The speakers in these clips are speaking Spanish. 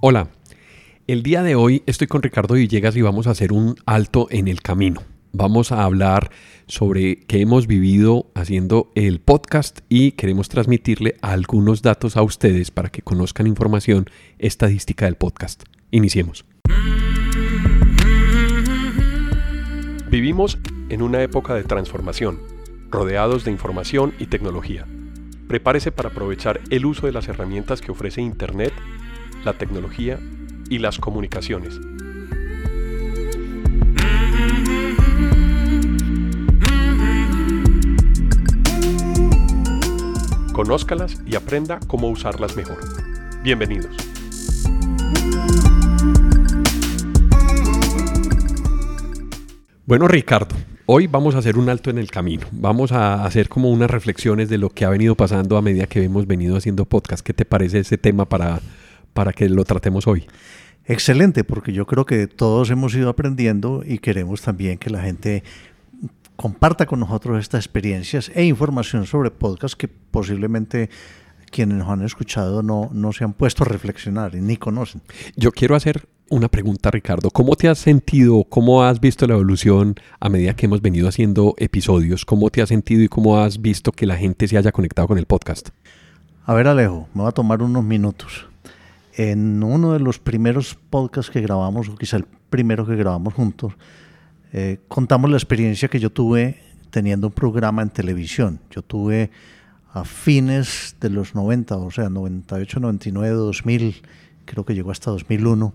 Hola, el día de hoy estoy con Ricardo Villegas y vamos a hacer un alto en el camino. Vamos a hablar sobre qué hemos vivido haciendo el podcast y queremos transmitirle algunos datos a ustedes para que conozcan información estadística del podcast. Iniciemos. Vivimos en una época de transformación, rodeados de información y tecnología. Prepárese para aprovechar el uso de las herramientas que ofrece Internet, la tecnología y las comunicaciones. Conózcalas y aprenda cómo usarlas mejor. Bienvenidos. Bueno, Ricardo, hoy vamos a hacer un alto en el camino. Vamos a hacer como unas reflexiones de lo que ha venido pasando a medida que hemos venido haciendo podcast. ¿Qué te parece ese tema para, para que lo tratemos hoy? Excelente, porque yo creo que todos hemos ido aprendiendo y queremos también que la gente comparta con nosotros estas experiencias e información sobre podcast que posiblemente quienes nos han escuchado no, no se han puesto a reflexionar y ni conocen. Yo quiero hacer una pregunta, Ricardo. ¿Cómo te has sentido, cómo has visto la evolución a medida que hemos venido haciendo episodios? ¿Cómo te has sentido y cómo has visto que la gente se haya conectado con el podcast? A ver, Alejo, me va a tomar unos minutos. En uno de los primeros podcasts que grabamos, o quizá el primero que grabamos juntos, eh, contamos la experiencia que yo tuve teniendo un programa en televisión. Yo tuve a fines de los 90, o sea, 98, 99, 2000, creo que llegó hasta 2001,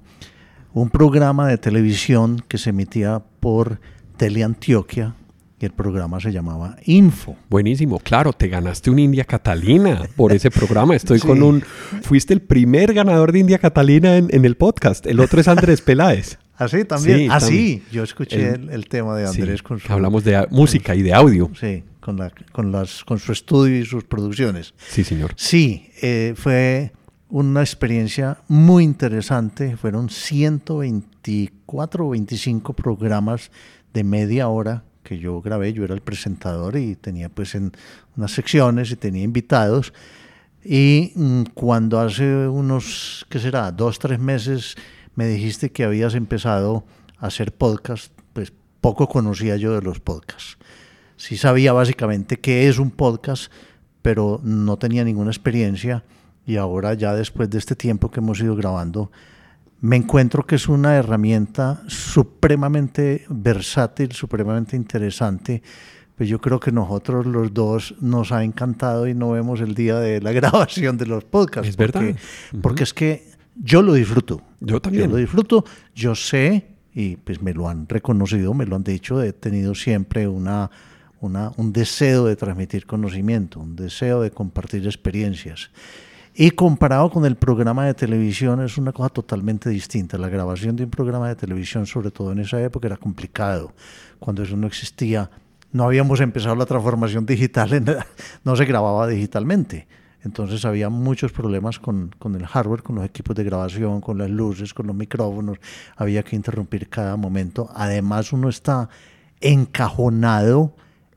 un programa de televisión que se emitía por Teleantioquia y el programa se llamaba Info. Buenísimo, claro, te ganaste un India Catalina por ese programa. Estoy con un... Fuiste el primer ganador de India Catalina en, el podcast. El otro es Andrés Peláez. ¿Así ¿Ah, también? ah, sí, yo escuché el, tema de Andrés con su... Hablamos de música y de audio. Sí, con, la, con, las, con su estudio y sus producciones. Sí, señor. Sí, eh, fue una experiencia muy interesante. Fueron 124 o 25 programas de media hora que yo grabé. Yo era el presentador y tenía pues en unas secciones y tenía invitados. Y mm, cuando hace unos, ¿qué será? Dos, tres meses me dijiste que habías empezado a hacer podcast, pues poco conocía yo de los podcasts. Sí sabía básicamente qué es un podcast, pero no tenía ninguna experiencia y ahora ya después de este tiempo que hemos ido grabando, me encuentro que es una herramienta supremamente versátil, supremamente interesante. Pues yo creo que nosotros los dos nos ha encantado y no vemos el día de la grabación de los podcasts. Es verdad. Porque es que yo lo disfruto. Yo también. Yo lo disfruto. Yo sé, y pues me lo han reconocido, me lo han dicho, he tenido siempre una, una, un deseo de transmitir conocimiento, un deseo de compartir experiencias. Y comparado con el programa de televisión es una cosa totalmente distinta. La grabación de un programa de televisión, sobre todo en esa época, era complicado. Cuando eso no existía, no habíamos empezado la transformación digital, no se grababa digitalmente. Entonces había muchos problemas con, con, el hardware, con los equipos de grabación, con las luces, con los micrófonos. Había que interrumpir cada momento. Además uno está encajonado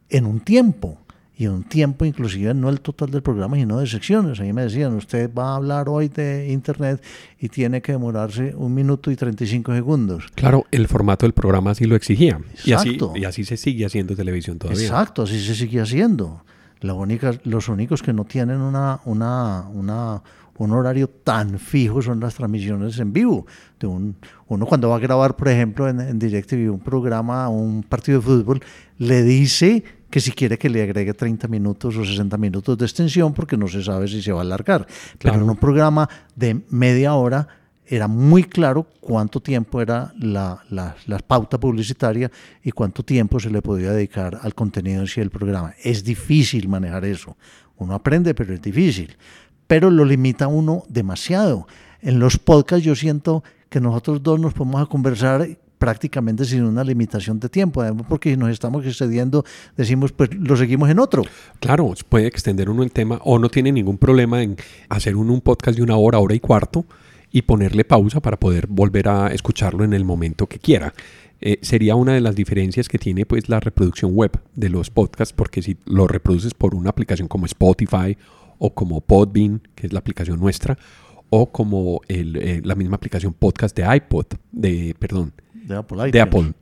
en un tiempo. Y un tiempo inclusive no el total del programa, sino de secciones. A mí me decían, usted va a hablar hoy de Internet y tiene que demorarse un minuto y 35 segundos. Claro, el formato del programa así lo exigía. Y así, y así se sigue haciendo televisión todavía. Exacto, así se sigue haciendo los únicos que no tienen una, una, una, un horario tan fijo son las transmisiones en vivo. De un, uno cuando va a grabar, por ejemplo, en, DirecTV un programa, un partido de fútbol, le dice que si quiere que le agregue 30 minutos o 60 minutos de extensión porque no se sabe si se va a alargar. Pero en un programa de media hora era muy claro cuánto tiempo era la, la, pauta publicitaria y cuánto tiempo se le podía dedicar al contenido en sí del programa. Es difícil manejar eso. Uno aprende, pero es difícil. Pero lo limita uno demasiado. En los podcasts yo siento que nosotros dos nos podemos a conversar prácticamente sin una limitación de tiempo, además porque nos estamos excediendo, decimos, pues lo seguimos en otro. Claro, puede extender uno el tema o no tiene ningún problema en hacer un podcast de una hora, hora y cuarto, y ponerle pausa para poder volver a escucharlo en el momento que quiera. Eh, sería una de las diferencias que tiene pues la reproducción web de los podcasts, porque si lo reproduces por una aplicación como Spotify o como Podbean, que es la aplicación nuestra, o como el, eh, la misma aplicación podcast de iPod, de, perdón, De Apple. de. Apple.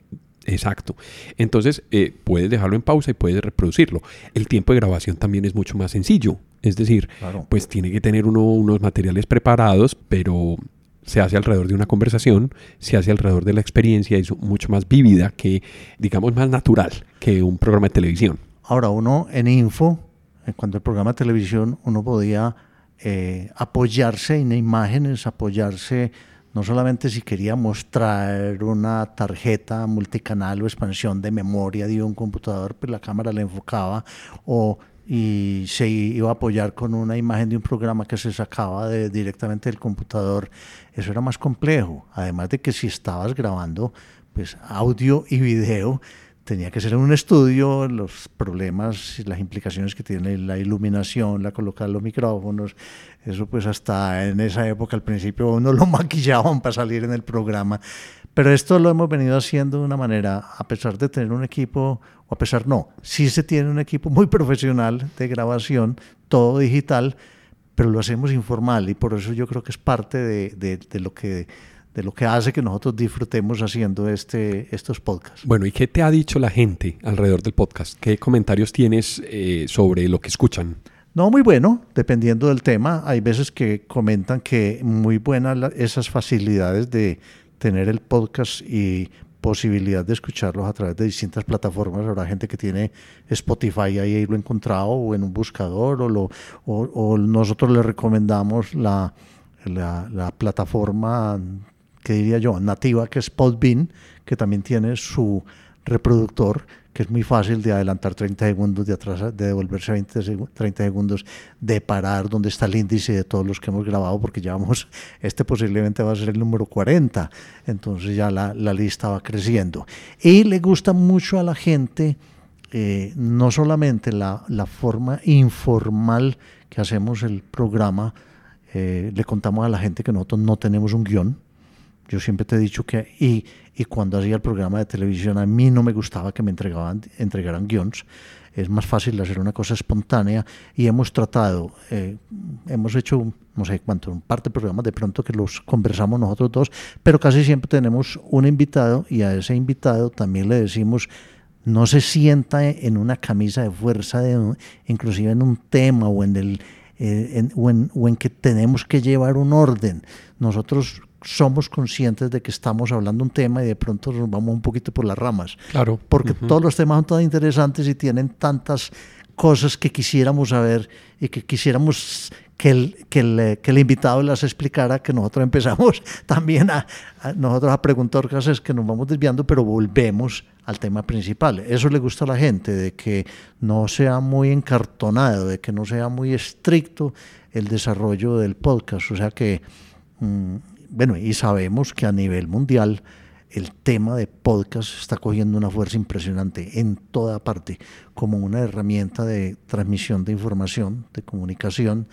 Exacto. Entonces, eh, puedes dejarlo en pausa y puedes reproducirlo. El tiempo de grabación también es mucho más sencillo. Es decir, Claro. pues tiene que tener uno unos materiales preparados, pero se hace alrededor de una conversación, se hace alrededor de la experiencia es mucho más vívida que, digamos, más natural que un programa de televisión. Ahora, uno en Info, cuando el programa de televisión, uno podía eh, apoyarse en imágenes, apoyarse no solamente si quería mostrar una tarjeta multicanal o expansión de memoria de un computador, pues la cámara le enfocaba o y se iba a apoyar con una imagen de un programa que se sacaba de- directamente del computador. Eso era más complejo. Además de que si estabas grabando pues audio y video, tenía que ser en un estudio, los problemas y las implicaciones que tiene la iluminación, la colocar los micrófonos, eso pues hasta en esa época al principio uno lo maquillaban para salir en el programa. Pero esto lo hemos venido haciendo de una manera, a pesar de tener un equipo, o a pesar no, sí se tiene un equipo muy profesional de grabación, todo digital, pero lo hacemos informal y por eso yo creo que es parte de, de- de lo que de lo que hace que nosotros disfrutemos haciendo este, estos podcasts. Bueno, ¿y qué te ha dicho la gente alrededor del podcast? ¿Qué comentarios tienes eh, sobre lo que escuchan? No, muy bueno, dependiendo del tema. Hay veces que comentan que muy buenas esas facilidades de tener el podcast y posibilidad de escucharlos a través de distintas plataformas. Habrá gente que tiene Spotify ahí lo encontrado o en un buscador o, lo, o, o nosotros le recomendamos la, la, la plataforma, que diría yo, nativa, que es Podbean, que también tiene su reproductor que es muy fácil de adelantar 30 segundos, de atrás, de devolverse 20 segu- 30 segundos, de parar donde está el índice de todos los que hemos grabado, porque ya este posiblemente va a ser el número 40, entonces ya la, la lista va creciendo. Y le gusta mucho a la gente, eh, no solamente la, la forma informal que hacemos el programa, eh, le contamos a la gente que nosotros no tenemos un guion, yo siempre te he dicho que, y, y cuando hacía el programa de televisión, a mí no me gustaba que me entregaban, entregaran guiones. Es más fácil hacer una cosa espontánea y hemos tratado, eh, hemos hecho, no sé cuánto, un par de programas de pronto que los conversamos nosotros dos, pero casi siempre tenemos un invitado y a ese invitado también le decimos, no se sienta en una camisa de fuerza, de, inclusive en un tema o en, el, eh, en- o, en, o en que tenemos que llevar un orden. Nosotros somos conscientes de que estamos hablando un tema y de pronto nos vamos un poquito por las ramas. Claro. Porque todos los temas son tan interesantes y tienen tantas cosas que quisiéramos saber y que quisiéramos que el, que el, que el invitado las explicara, que nosotros empezamos también a, a- nosotros a preguntar cosas que nos vamos desviando, pero volvemos al tema principal. Eso le gusta a la gente, de que no sea muy encartonado, de que no sea muy estricto el desarrollo del podcast. O sea que, mm, bueno, y sabemos que a nivel mundial el tema de podcast está cogiendo una fuerza impresionante en toda parte, como una herramienta de transmisión de información, de comunicación,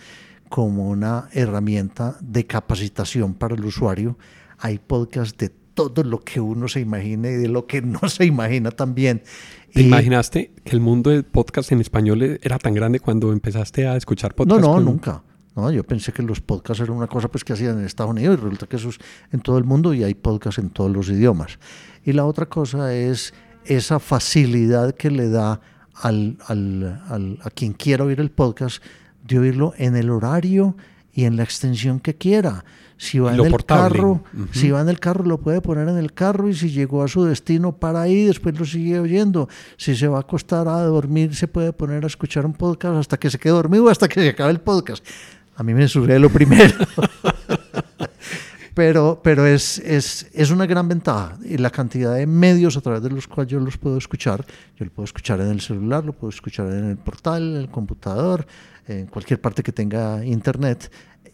como una herramienta de capacitación para el usuario. Hay podcasts de todo lo que uno se imagine y de lo que no se imagina también. ¿Te Y- imaginaste que el mundo del podcast en español era tan grande cuando empezaste a escuchar No, podcast? no, con- nunca. No, yo pensé que los podcasts eran una cosa pues que hacían en Estados Unidos y resulta que eso es en todo el mundo y hay podcasts en todos los idiomas. Y la otra cosa es esa facilidad que le da al, al- al- a quien quiera oír el podcast de oírlo en el horario y en la extensión que quiera. Si va en el portable. carro, si va en el carro lo puede poner en el carro y si llegó a su destino para ahí, después lo sigue oyendo. Si se va a acostar a dormir, se puede poner a escuchar un podcast hasta que se quede dormido, hasta que se acabe el podcast. A mí me sucede lo primero. pero pero es, es, es una gran ventaja. Y la cantidad de medios a través de los cuales yo los puedo escuchar, yo lo puedo escuchar en el celular, lo puedo escuchar en el portal, en el computador, en cualquier parte que tenga internet.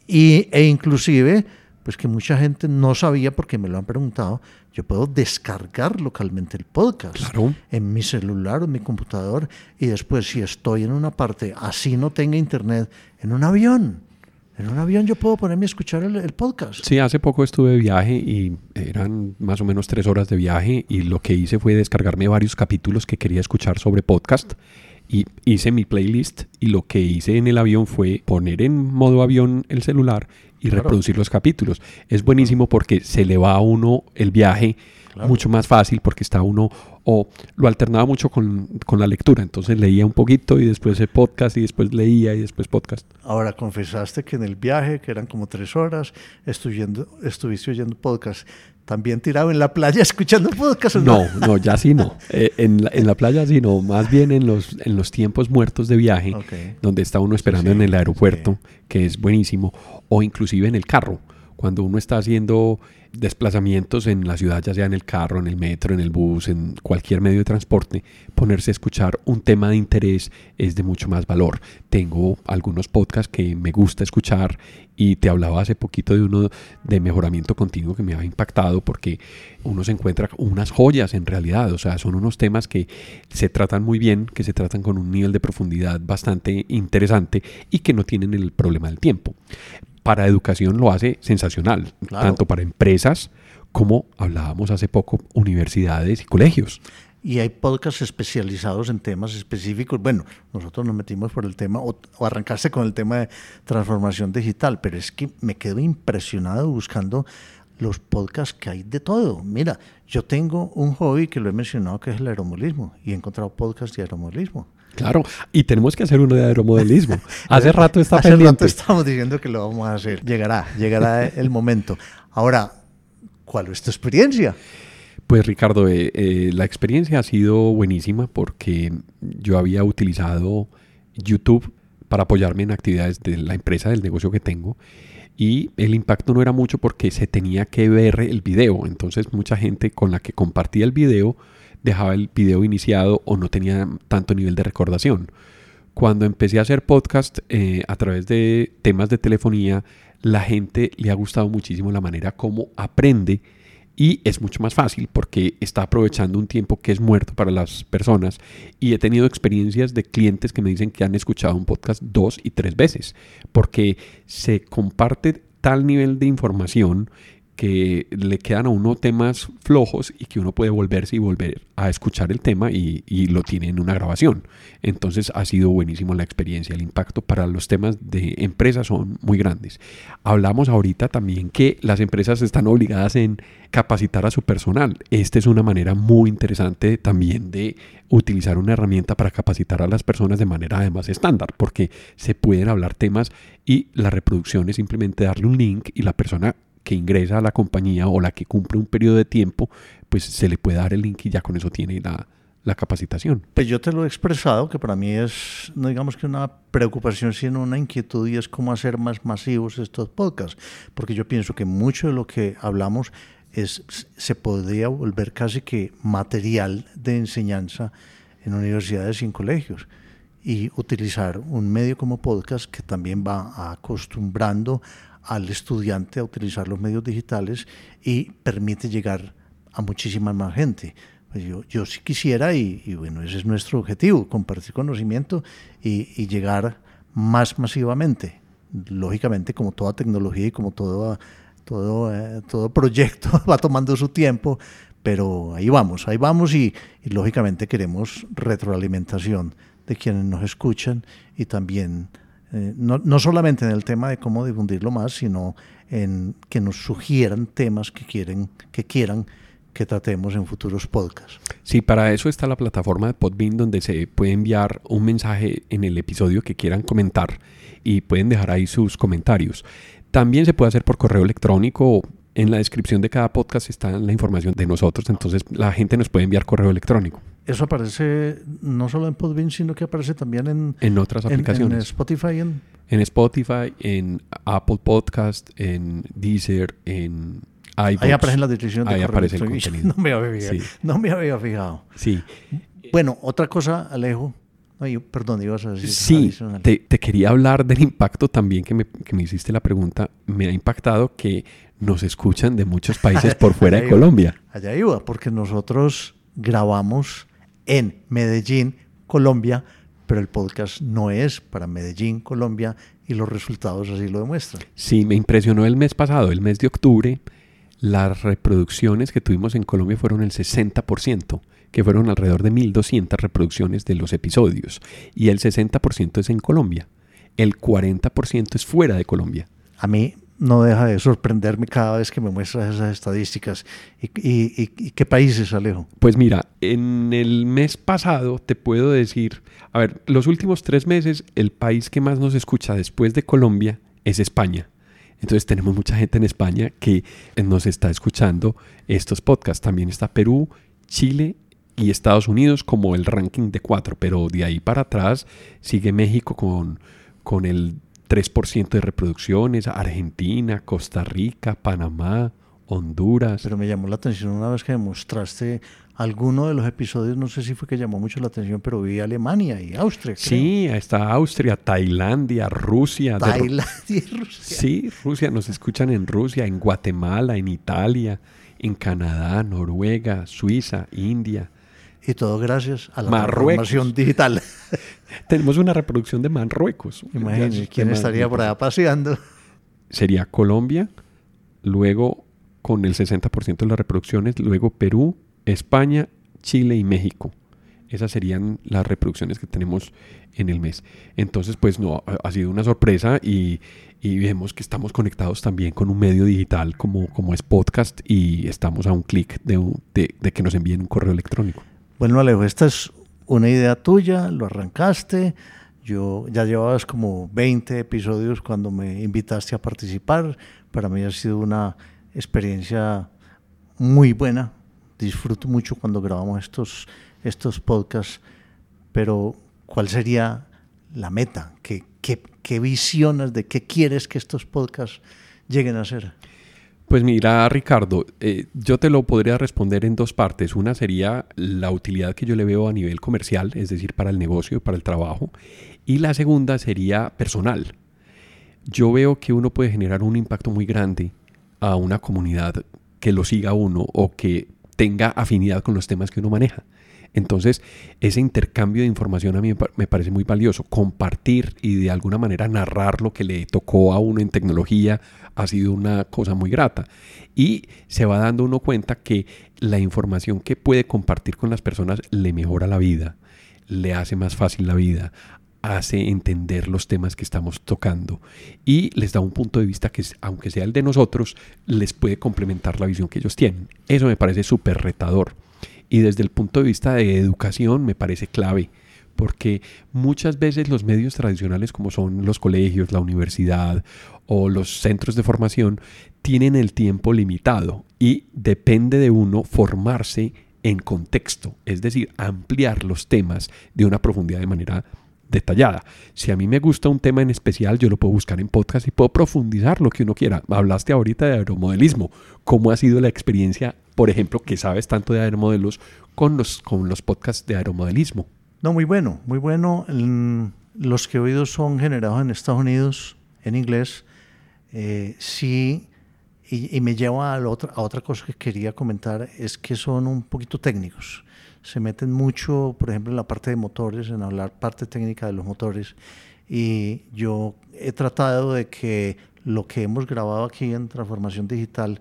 Y, e inclusive, pues que mucha gente no sabía porque me lo han preguntado, yo puedo descargar localmente el podcast Claro. en mi celular o en mi computador y después si estoy en una parte así no tenga internet, en un avión. En un avión yo puedo ponerme a escuchar el, el podcast. Sí, hace poco estuve de viaje y eran más o menos tres horas de viaje y lo que hice fue descargarme varios capítulos que quería escuchar sobre podcast y hice mi playlist y lo que hice en el avión fue poner en modo avión el celular y reproducir los capítulos. Es buenísimo porque se le va a uno el viaje mucho más fácil porque está uno, o lo alternaba mucho con, con, la lectura, entonces leía un poquito y después el podcast y después leía y después podcast. Ahora, confesaste que en el viaje, que eran como tres horas, estuviste oyendo podcast. ¿También tirado en la playa escuchando podcast? No, no, ya sí no. Eh, en, la, en, la, playa sí no. Más bien en los, en los tiempos muertos de viaje, donde está uno esperando en el aeropuerto, que es buenísimo, o inclusive en el carro, cuando uno está haciendo desplazamientos en la ciudad, ya sea en el carro, en el metro, en el bus, en cualquier medio de transporte, ponerse a escuchar un tema de interés es de mucho más valor. Tengo algunos podcasts que me gusta escuchar y te hablaba hace poquito de uno de mejoramiento continuo que me ha impactado porque uno se encuentra unas joyas en realidad, o sea, son unos temas que se tratan muy bien, que se tratan con un nivel de profundidad bastante interesante y que no tienen el problema del tiempo para educación lo hace sensacional, tanto para empresas como hablábamos hace poco, universidades y colegios. Y hay podcasts especializados en temas específicos. Bueno, nosotros nos metimos por el tema, o, arrancarse con el tema de transformación digital, pero es que me quedo impresionado buscando los podcasts que hay de todo. Mira, yo tengo un hobby que lo he mencionado que es el aeromodelismo y he encontrado podcasts de aeromodelismo. Claro, y tenemos que hacer uno de aeromodelismo. Hace rato está Hace pendiente. rato estamos diciendo que lo vamos a hacer. Llegará, llegará el momento. Ahora, ¿cuál es tu experiencia? Pues Ricardo, eh, eh, la experiencia ha sido buenísima porque yo había utilizado YouTube para apoyarme en actividades de la empresa, del negocio que tengo. Y el impacto no era mucho porque se tenía que ver el video. Entonces mucha gente con la que compartía el video dejaba el video iniciado o no tenía tanto nivel de recordación. Cuando empecé a hacer podcast eh, a través de temas de telefonía, la gente le ha gustado muchísimo la manera como aprende y es mucho más fácil porque está aprovechando un tiempo que es muerto para las personas y he tenido experiencias de clientes que me dicen que han escuchado un podcast dos y tres veces porque se comparte tal nivel de información que le quedan a uno temas flojos y que uno puede volverse y volver a escuchar el tema y, lo tiene en una grabación. Entonces ha sido buenísimo la experiencia, el impacto para los temas de empresas son muy grandes. Hablamos ahorita también que las empresas están obligadas en capacitar a su personal. Esta es una manera muy interesante también de utilizar una herramienta para capacitar a las personas de manera además estándar, porque se pueden hablar temas y la reproducción es simplemente darle un link y la persona que ingresa a la compañía o la que cumple un periodo de tiempo, pues se le puede dar el link y ya con eso tiene la, la capacitación. Pues yo te lo he expresado, que para mí es, no digamos que una preocupación, sino una inquietud y es cómo hacer más masivos estos podcasts, porque yo pienso que mucho de lo que hablamos es, se podría volver casi que material de enseñanza en universidades y en colegios y utilizar un medio como podcast que también va acostumbrando al estudiante a utilizar los medios digitales y permite llegar a muchísima más gente. Pues yo, yo sí quisiera, y, bueno, ese es nuestro objetivo, compartir conocimiento y, llegar más masivamente. Lógicamente, como toda tecnología y como todo, todo, eh, todo proyecto va tomando su tiempo, pero ahí vamos, ahí vamos y, y lógicamente queremos retroalimentación de quienes nos escuchan y también eh, no, no, solamente en el tema de cómo difundirlo más, sino en que nos sugieran temas que, quieren, que quieran que tratemos en futuros podcasts. Sí, para eso está la plataforma de Podbean donde se puede enviar un mensaje en el episodio que quieran comentar y pueden dejar ahí sus comentarios. También se puede hacer por correo electrónico. En la descripción de cada podcast está la información de nosotros, entonces la gente nos puede enviar correo electrónico. Eso aparece no solo en Podbean, sino que aparece también en, en otras aplicaciones. En, Spotify. En... en Spotify, en Apple Podcast, en Deezer, en iVoox. Ahí aparecen las descripciones de Ahí aparece el contenido. No me había fijado. Sí. No me había fijado. Sí. Bueno, otra cosa, Alejo. Perdón, ibas a decir. Sí, te, te, quería hablar del impacto también que me, que me hiciste la pregunta. Me ha impactado que nos escuchan de muchos países por fuera de Colombia. Allá iba, porque nosotros grabamos en Medellín, Colombia, pero el podcast no es para Medellín, Colombia, y los resultados así lo demuestran. Sí, me impresionó el mes pasado, el mes de octubre, las reproducciones que tuvimos en Colombia fueron el 60%, que fueron alrededor de 1.200 reproducciones de los episodios, y el 60% es en Colombia, el 40% es fuera de Colombia. A mí no deja de sorprenderme cada vez que me muestras esas estadísticas. ¿Y, qué países, Alejo? Pues mira, en el mes pasado te puedo decir, a ver, los últimos tres meses el país que más nos escucha después de Colombia es España. Entonces tenemos mucha gente en España que nos está escuchando estos podcasts. También está Perú, Chile y Estados Unidos como el ranking de cuatro, pero de ahí para atrás sigue México con, con el 3% de reproducciones, Argentina, Costa Rica, Panamá, Honduras. Pero me llamó la atención una vez que mostraste alguno de los episodios, no sé si fue que llamó mucho la atención, pero vi Alemania y Austria. Sí, está Austria, Tailandia, Rusia. Tailandia y Rusia. Sí, Rusia, nos escuchan en Rusia, en Guatemala, en Italia, en Canadá, Noruega, Suiza, India. Y todo gracias a la transformación digital. Tenemos una reproducción de Marruecos. Imagínense, ¿quién estaría por allá paseando? Sería Colombia, luego con el 60% de las reproducciones, luego Perú, España, Chile y México. Esas serían las reproducciones que tenemos en el mes. Entonces, pues no, ha sido una sorpresa y, vemos que estamos conectados también con un medio digital como, como es podcast y estamos a un clic de, de que nos envíen un correo electrónico. Bueno, Alejo, esta es una idea tuya, lo arrancaste. Yo ya llevabas como 20 episodios cuando me invitaste a participar. Para mí ha sido una experiencia muy buena. Disfruto mucho cuando grabamos estos, estos podcasts. Pero, ¿cuál sería la meta? ¿Qué, qué, qué visiones de qué quieres que estos podcasts lleguen a ser? Pues mira, Ricardo, eh, yo te lo podría responder en dos partes. Una sería la utilidad que yo le veo a nivel comercial, es decir, para el negocio, para el trabajo. Y la segunda sería personal. Yo veo que uno puede generar un impacto muy grande a una comunidad que lo siga uno o que tenga afinidad con los temas que uno maneja. Entonces, ese intercambio de información a mí me parece muy valioso. Compartir y de alguna manera narrar lo que le tocó a uno en tecnología ha sido una cosa muy grata. Y se va dando uno cuenta que la información que puede compartir con las personas le mejora la vida, le hace más fácil la vida, hace entender los temas que estamos tocando y les da un punto de vista que, aunque sea el de nosotros, les puede complementar la visión que ellos tienen. Eso me parece súper retador y desde el punto de vista de educación me parece clave porque muchas veces los medios tradicionales como son los colegios, la universidad o los centros de formación tienen el tiempo limitado y depende de uno formarse en contexto, es decir, ampliar los temas de una profundidad de manera detallada. Si a mí me gusta un tema en especial, yo lo puedo buscar en podcast y puedo profundizar lo que uno quiera. Hablaste ahorita de aeromodelismo. ¿Cómo ha sido la experiencia, por ejemplo, que sabes tanto de aeromodelos con los, con los podcasts de aeromodelismo? No, muy bueno, muy bueno. Los que he oído son generados en Estados Unidos, en inglés. Eh, sí, y, me lleva a, otra, a otra cosa que quería comentar, es que son un poquito técnicos se meten mucho, por ejemplo, en la parte de motores, en hablar parte técnica de los motores. Y yo he tratado de que lo que hemos grabado aquí en Transformación Digital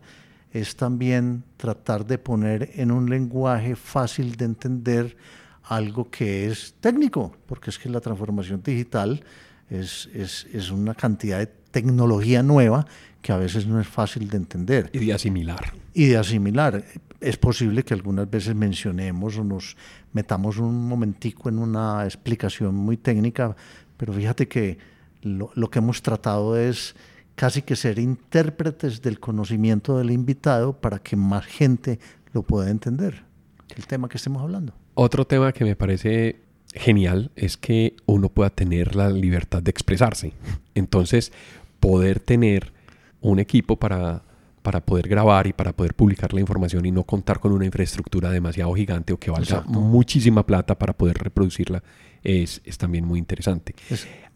es también tratar de poner en un lenguaje fácil de entender algo que es técnico, porque es que la transformación digital es, es, es una cantidad de tecnología nueva que a veces no es fácil de entender. Y de asimilar. Y de asimilar es posible que algunas veces mencionemos o nos metamos un momentico en una explicación muy técnica, pero fíjate que lo, que hemos tratado es casi que ser intérpretes del conocimiento del invitado para que más gente lo pueda entender, el tema que estemos hablando. Otro tema que me parece genial es que uno pueda tener la libertad de expresarse. Entonces, poder tener un equipo para para poder grabar y para poder publicar la información y no contar con una infraestructura demasiado gigante o que valga muchísima plata para poder reproducirla es, es también muy interesante.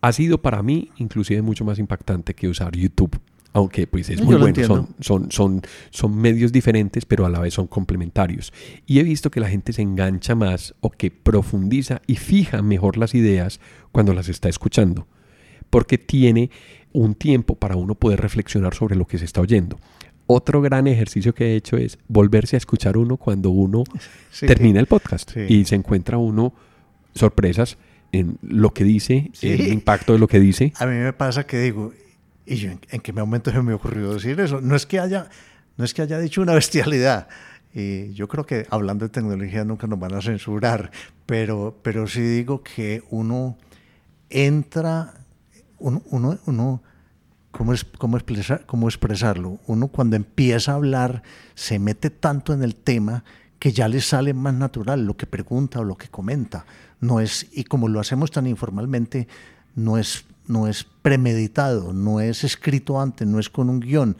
Ha sido para mí inclusive mucho más impactante que usar YouTube. Aunque pues es muy bueno, son, son, son, son medios diferentes, pero a la vez son complementarios. Y he visto que la gente se engancha más o que profundiza y fija mejor las ideas cuando las está escuchando, porque tiene un tiempo para uno poder reflexionar sobre lo que se está oyendo. Otro gran ejercicio que he hecho es volverse a escuchar uno cuando uno termina el podcast y se encuentra uno sorpresas en lo que dice, el impacto de lo que dice. A mí me pasa que digo, Y yo, ¿en, qué momento se me ocurrió decir eso? No es que haya, no es que haya dicho una bestialidad. Y yo creo que hablando de tecnología nunca nos van a censurar, pero, pero sí digo que uno entra, uno, uno, ¿cómo, es, cómo, expresar, ¿cómo expresarlo? Uno cuando empieza a hablar se mete tanto en el tema que ya le sale más natural lo que pregunta o lo que comenta. No es, y como lo hacemos tan informalmente, no es no es premeditado, no es escrito antes, no es con un guion.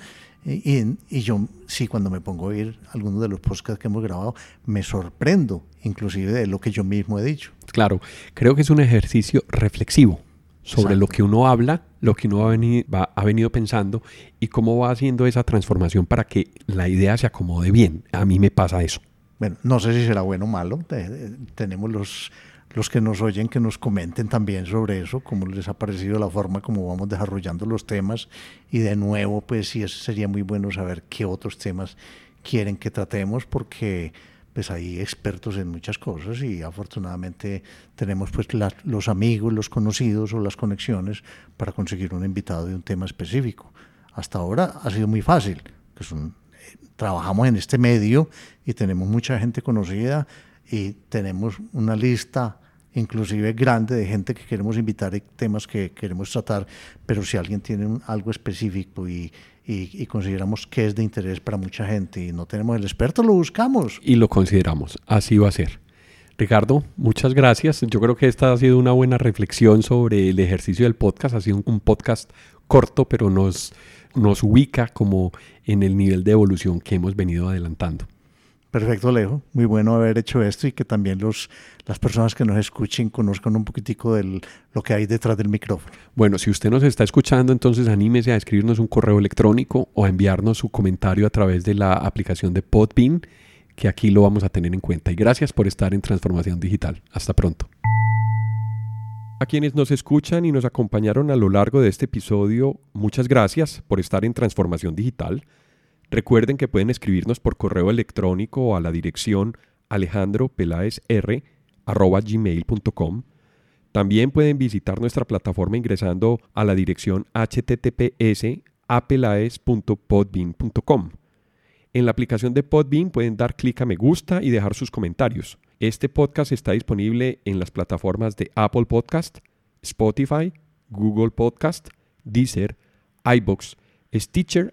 Y, yo sí, cuando me pongo a oír algunos de los podcasts que hemos grabado, me sorprendo, inclusive de lo que yo mismo he dicho. Claro, creo que es un ejercicio reflexivo sobre lo que uno habla, lo que uno ha venido, ha venido pensando y cómo va haciendo esa transformación para que la idea se acomode bien. A mí me pasa eso. Bueno, no sé si será bueno o malo. tenemos los los que nos oyen que nos comenten también sobre eso, cómo les ha parecido la forma como vamos desarrollando los temas y de nuevo pues sí sería muy bueno saber qué otros temas quieren que tratemos porque pues hay expertos en muchas cosas y afortunadamente tenemos pues los amigos, los conocidos o las conexiones para conseguir un invitado de un tema específico. Hasta ahora ha sido muy fácil, que trabajamos en este medio y tenemos mucha gente conocida y tenemos una lista inclusive grande de gente que queremos invitar y temas que queremos tratar, pero si alguien tiene algo específico y, y, consideramos que es de interés para mucha gente y no tenemos el experto, lo buscamos. Y lo consideramos, así va a ser. Ricardo, muchas gracias. Yo creo que esta ha sido una buena reflexión sobre el ejercicio del podcast. Ha sido un podcast corto, pero nos, nos ubica como en el nivel de evolución que hemos venido adelantando. Perfecto, Alejo. Muy bueno haber hecho esto y que también los, las personas que nos escuchen conozcan un poquitico de lo que hay detrás del micrófono. Bueno, si usted nos está escuchando, entonces anímese a escribirnos un correo electrónico o a enviarnos su comentario a través de la aplicación de Podbean, que aquí lo vamos a tener en cuenta. Y gracias por estar en Transformación Digital. Hasta pronto. A quienes nos escuchan y nos acompañaron a lo largo de este episodio, muchas gracias por estar en Transformación Digital. Recuerden que pueden escribirnos por correo electrónico a la dirección alejandropelaesr.gmail.com. También pueden visitar nuestra plataforma ingresando a la dirección https apelaes.podbean.com. En la aplicación de Podbean pueden dar clic a me gusta y dejar sus comentarios. Este podcast está disponible en las plataformas de Apple Podcast, Spotify, Google Podcast, Deezer, iBox, Stitcher